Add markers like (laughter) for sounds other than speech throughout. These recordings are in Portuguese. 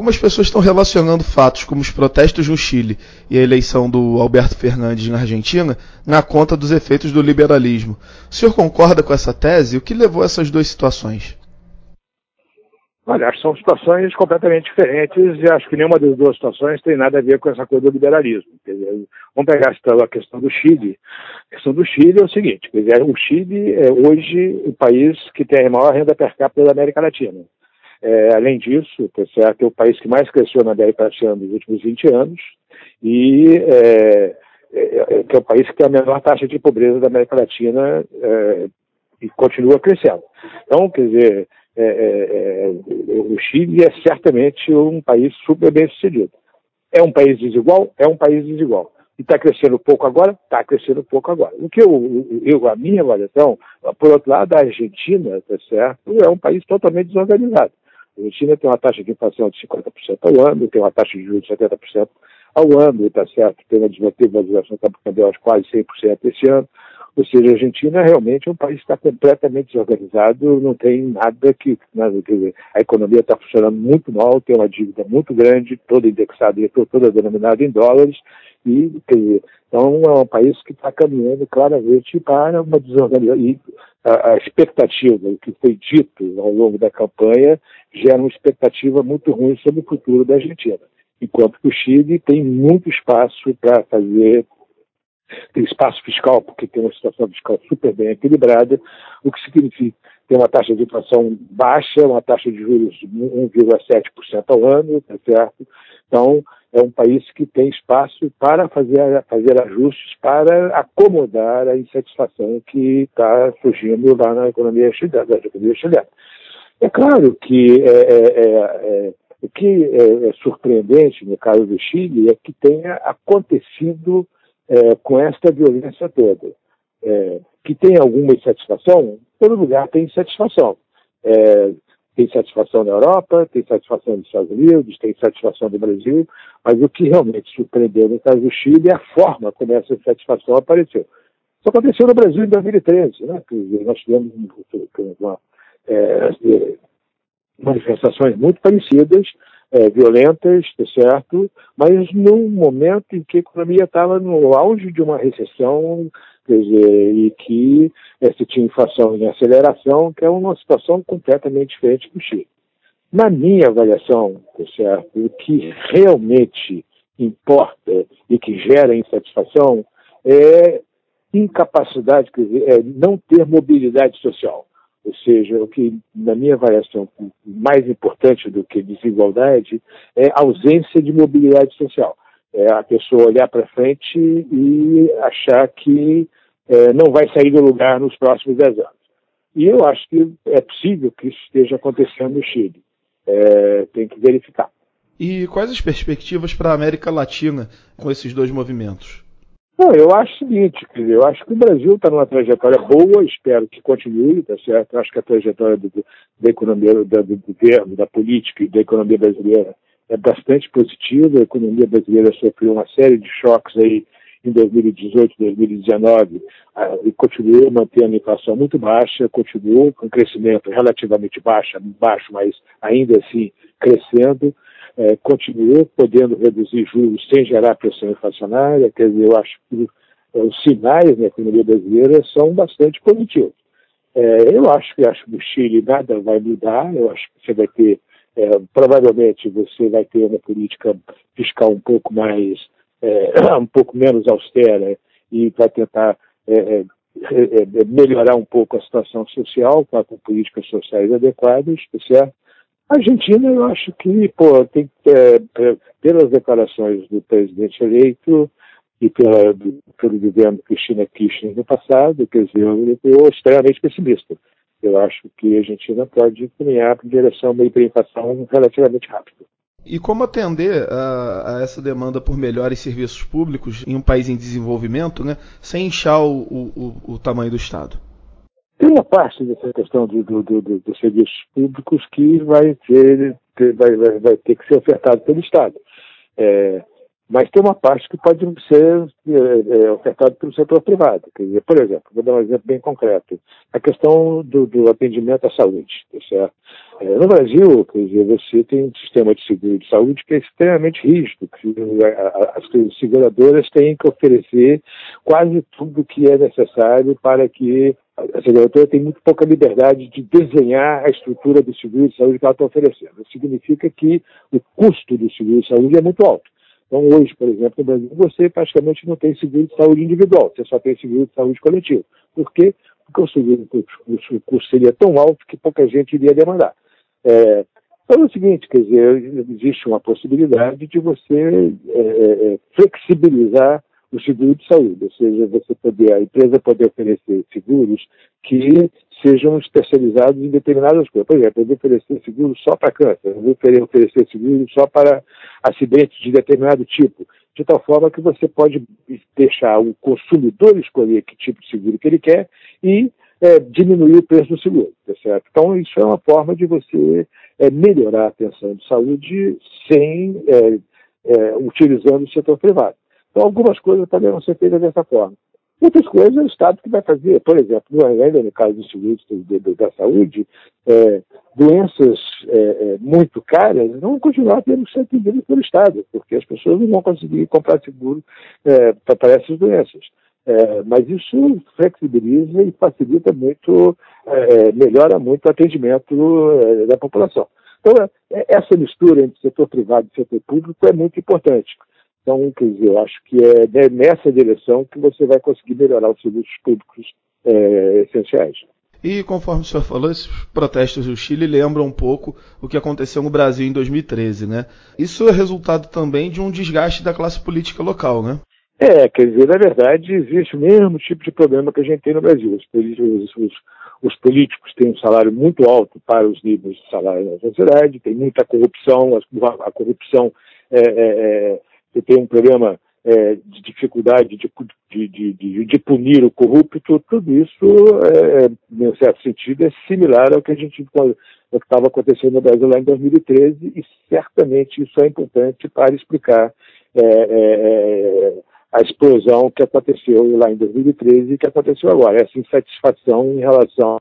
Algumas pessoas estão relacionando fatos como os protestos no Chile e a eleição do Alberto Fernandes na Argentina na conta dos efeitos do liberalismo. O senhor concorda com essa tese? O que levou a essas duas situações? Olha, são situações completamente diferentes e acho que nenhuma das duas situações tem nada a ver com essa coisa do liberalismo. Vamos pegar a questão do Chile. A questão do Chile é o seguinte: o Chile é hoje o país que tem a maior renda per capita da América Latina. É, além disso, tá certo, é o país que mais cresceu na América Latina nos últimos 20 anos e é, é, é, que é o país que tem a menor taxa de pobreza da América Latina é, e continua crescendo. Então, quer dizer, é, o Chile é certamente um país super bem sucedido. É um país desigual? É um país desigual. E está crescendo pouco agora? Está crescendo pouco agora. O que eu, eu, a minha avaliação, por outro lado, a Argentina, tá certo, é um país totalmente desorganizado. A Argentina tem uma taxa de inflação de 50% ao ano, tem uma taxa de juros de 70% ao ano, está certo? Tem uma desvalorização cambial de quase 100% esse ano. Ou seja, a Argentina realmente é um país que está completamente desorganizado, não tem nada que. Nada, quer dizer, a economia está funcionando muito mal, tem uma dívida muito grande, toda indexada, toda denominada em dólares, e, dizer, então é um país que está caminhando claramente para uma desorganização. E a, a expectativa, o que foi dito ao longo da campanha, gera uma expectativa muito ruim sobre o futuro da Argentina. Enquanto que o Chile tem muito espaço para fazer tem espaço fiscal, porque tem uma situação fiscal super bem equilibrada, o que significa ter uma taxa de inflação baixa, uma taxa de juros de 1,7% ao ano, tá certo? Então, é um país que tem espaço para fazer, fazer ajustes para acomodar a insatisfação que está surgindo lá na economia chilena. Economia chilena. É claro que é, é, é, é o que é, é, surpreendente no caso do Chile é que tenha acontecido com esta violência toda. É, que tem alguma insatisfação, todo lugar tem insatisfação. É, tem satisfação na Europa, tem satisfação nos Estados Unidos, tem satisfação no Brasil, mas o que realmente surpreendeu no caso do Chile é a forma como essa satisfação apareceu. Isso aconteceu no Brasil em 2013, né? nós tivemos uma, é, manifestações muito parecidas, é, violentas, tá certo? Mas num momento em que a economia estava no auge de uma recessão, quer dizer, e que se tinha inflação em aceleração, que é uma situação completamente diferente do Chile. Na minha avaliação, certo? O que realmente importa e que gera insatisfação é incapacidade, quer dizer, é não ter mobilidade social. Ou seja, o que, na minha avaliação, mais importante do que desigualdade é ausência de mobilidade social. É a pessoa olhar para frente e achar que é, não vai sair do lugar nos próximos dez anos. E eu acho que é possível que isso esteja acontecendo no Chile. É, tem que verificar. E quais as perspectivas para a América Latina com esses dois movimentos? Não, eu acho o seguinte, eu acho que o Brasil está numa trajetória boa, espero que continue, tá certo? Eu acho que a trajetória do, da economia, do governo, da política e da economia brasileira é bastante positiva. A economia brasileira sofreu uma série de choques aí em 2018, 2019 ah, e continuou mantendo a inflação muito baixa, continuou com crescimento relativamente baixo, baixo, mas ainda assim crescendo é, continuou podendo reduzir juros sem gerar pressão inflacionária, quer dizer, eu acho que os sinais na economia brasileira são bastante positivos. É, eu acho que acho que no Chile nada vai mudar, eu acho que você vai ter, é, provavelmente você vai ter uma política fiscal um pouco mais, é, (clears throat) um pouco menos austera e vai tentar é, melhorar um pouco a situação social com, com políticas sociais adequadas, tá certo? A Argentina, eu acho que, pô, tem é, pelas declarações do presidente eleito e pela, pelo governo Cristina Kirchner no passado, quer dizer, eu, eu extremamente pessimista. Eu acho que a Argentina pode caminhar em direção a uma hiperinflação relativamente rápida. E como atender a, a, essa demanda por melhores serviços públicos em um país em desenvolvimento, né, sem inchar o, o, o tamanho do Estado? Tem uma parte dessa questão do, do, do, dos serviços públicos que vai ter, vai, vai, vai, ter que ser ofertado pelo Estado. É, mas tem uma parte que pode ser é, é, ofertada pelo setor privado. Dizer, por exemplo, vou dar um exemplo bem concreto, a questão do, do atendimento à saúde. Tá? É, no Brasil, dizer, você tem um sistema de seguro de saúde que é extremamente rígido, que as seguradoras têm que oferecer quase tudo que é necessário para que a seguradora tem muito pouca liberdade de desenhar a estrutura do seguro de saúde que ela está oferecendo. Isso significa que o custo do seguro de saúde é muito alto. Então, hoje, por exemplo, no Brasil, você praticamente não tem seguro de saúde individual, você só tem seguro de saúde coletivo. Por quê? Porque o seguro, o custo seria tão alto que pouca gente iria demandar. É, então é o seguinte, quer dizer, existe uma possibilidade de você é, é, é flexibilizar o seguro de saúde, ou seja, você poder, a empresa poder oferecer seguros que sejam especializados em determinadas coisas. Por exemplo, eu vou oferecer seguro só para câncer, eu vou oferecer seguro só para acidentes de determinado tipo, de tal forma que você pode deixar o consumidor escolher que tipo de seguro que ele quer e é, diminuir o preço do seguro, tá certo? Então, isso é uma forma de você é, melhorar a atenção de saúde sem é, é utilizando o setor privado. Então, algumas coisas podem ser feitas dessa forma. Outras coisas é o Estado que vai fazer. Por exemplo, ainda no caso dos seguros da saúde, é, doenças é, é, muito caras vão continuar tendo que ser atendidas pelo Estado, porque as pessoas não vão conseguir comprar seguro é, para essas doenças. É, mas isso flexibiliza e facilita muito, é, melhora muito o atendimento da população. Então, essa mistura entre setor privado e setor público é muito importante. Então, quer dizer, eu acho que é nessa direção que você vai conseguir melhorar os serviços públicos é, essenciais. E conforme o senhor falou, esses protestos do Chile lembram um pouco o que aconteceu no Brasil em 2013, né? Isso é resultado também de um desgaste da classe política local, né? É, quer dizer, na verdade, existe o mesmo tipo de problema que a gente tem no Brasil. Os políticos, os, os políticos têm um salário muito alto para os níveis de salário na sociedade, tem muita corrupção, a, a corrupção é, é, é você tem um problema é, de dificuldade de, de, de, de, punir o corrupto, tudo isso, é, em certo sentido, é similar ao que a gente estava acontecendo no Brasil lá em 2013 e certamente isso é importante para explicar é, é, é, a explosão que aconteceu lá em 2013 e que aconteceu agora, essa insatisfação em relação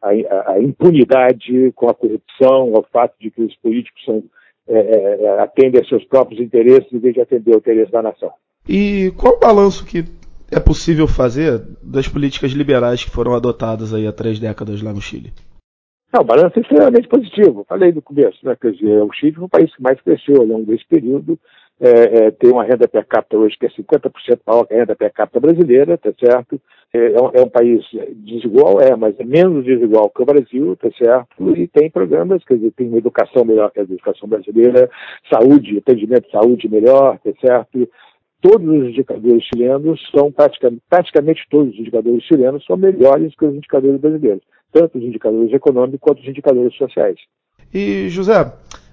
à, à impunidade com a corrupção, ao fato de que os políticos são é, é, é, atende a seus próprios interesses em vez de atender o interesse da nação. E qual o balanço que é possível fazer das políticas liberais que foram adotadas aí há três décadas lá no Chile? Não, o balanço é extremamente positivo. Falei no começo, né? Quer dizer, o Chile foi o país que mais cresceu ao longo desse período. É, é, tem uma renda per capita hoje que é 50% maior que a renda per capita brasileira, tá certo? É, é, um, é, um, país desigual, é, mas é menos desigual que o Brasil, tá certo? E tem programas, quer dizer, tem uma educação melhor que a educação brasileira, saúde, atendimento de saúde melhor, tá certo? Todos os indicadores chilenos são praticamente, praticamente todos os indicadores chilenos são melhores que os indicadores brasileiros, tanto os indicadores econômicos quanto os indicadores sociais. E, José,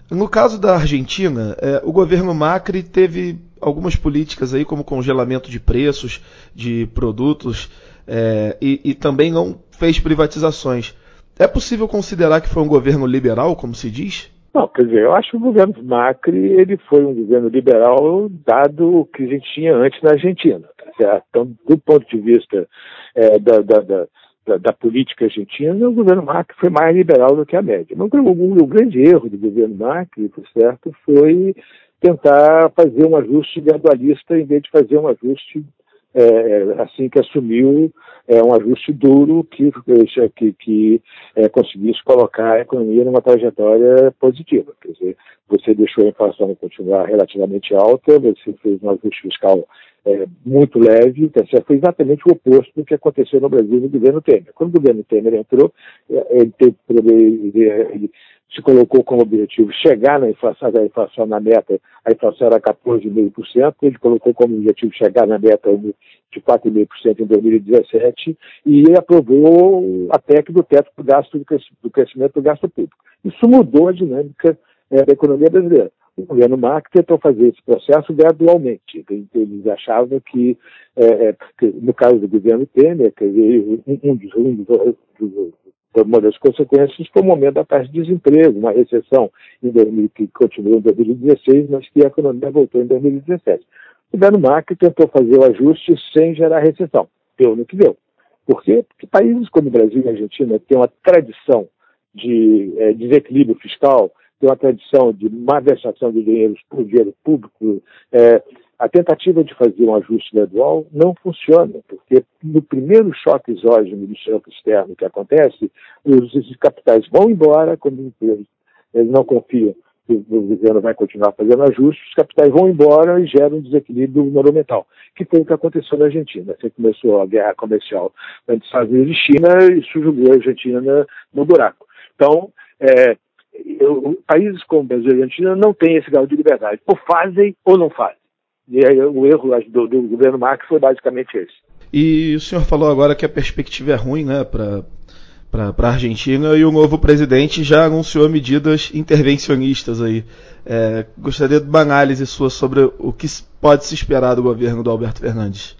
no caso da Argentina, é, o governo Macri teve algumas políticas aí, como congelamento de preços de produtos, é, e, e, também não fez privatizações. É possível considerar que foi um governo liberal, como se diz? Não, quer dizer, eu acho que o governo Macri ele foi um governo liberal dado o que a gente tinha antes na Argentina. Tá certo? Então, do ponto de vista é, da, da, da da, da, política argentina, o governo Macri foi mais liberal do que a média. Mas o, o, grande erro do governo Macri, por certo, foi tentar fazer um ajuste gradualista em vez de fazer um ajuste é, assim que assumiu é, um ajuste duro que, que, que é, conseguisse colocar a economia numa trajetória positiva. Quer dizer, você deixou a inflação continuar relativamente alta, você fez um ajuste fiscal é, muito leve, tá foi exatamente o oposto do que aconteceu no Brasil no governo Temer. Quando o governo Temer entrou, é, ele, teve, ele, ele se colocou como objetivo chegar na inflação, a inflação na meta, a inflação era 14,5%, ele colocou como objetivo chegar na meta de 4,5% em 2017 e aprovou a PEC do teto do gasto do crescimento do gasto público. Isso mudou a dinâmica é, da economia brasileira o governo Marx tentou fazer esse processo gradualmente. Eles achavam que, é, que no caso do governo Temer, dizer, um, dos, um dos, uma das consequências foi o momento da taxa de desemprego, uma recessão em 2000, que continuou em 2016, mas que a economia voltou em 2017. O Macri tentou fazer o ajuste sem gerar recessão. Deu no que deu. Por quê? Porque países como o Brasil e a Argentina têm uma tradição de é, desequilíbrio fiscal, têm uma tradição de má versação de dinheiro por dinheiro público, é, a tentativa de fazer um ajuste gradual não funciona, porque no primeiro choque exógeno do choque externo que acontece, os, capitais vão embora, como eles, não confiam que o governo vai continuar fazendo ajustes, os capitais vão embora e geram um desequilíbrio monumental, que foi o que aconteceu na Argentina. Assim começou a guerra comercial entre Estados Unidos e China, e isso jogou a Argentina no buraco. Então, é, eu, países como o Brasil e a Argentina não têm esse grau de liberdade. Ou fazem ou não fazem. E aí, o erro do, do governo Marx foi basicamente esse. E o senhor falou agora que a perspectiva é ruim né, para para a Argentina e o novo presidente já anunciou medidas intervencionistas aí. É, gostaria de uma análise sua sobre o que pode se esperar do governo do Alberto Fernandes.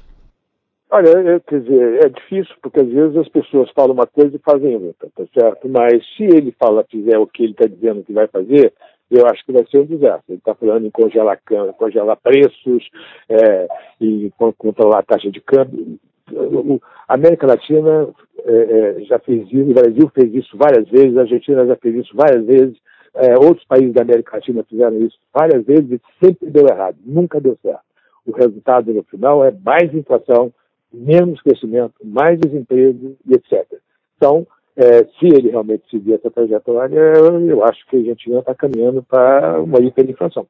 Olha, é, quer dizer, é difícil porque às vezes as pessoas falam uma coisa e fazem outra, tá certo? Mas se ele fala, fizer o que ele está dizendo que vai fazer, eu acho que vai ser um desastre. Ele está falando em congelar, congelar preços é, e controlar a taxa de câmbio. A América Latina é, é, já fez isso, o Brasil fez isso várias vezes, a Argentina já fez isso várias vezes, é, outros países da América Latina fizeram isso várias vezes e sempre deu errado, nunca deu certo. O resultado no final é mais inflação, menos crescimento, mais desemprego e etc. Então, é, se ele realmente seguir essa trajetória, eu acho que a gente já está caminhando para uma hiperinflação.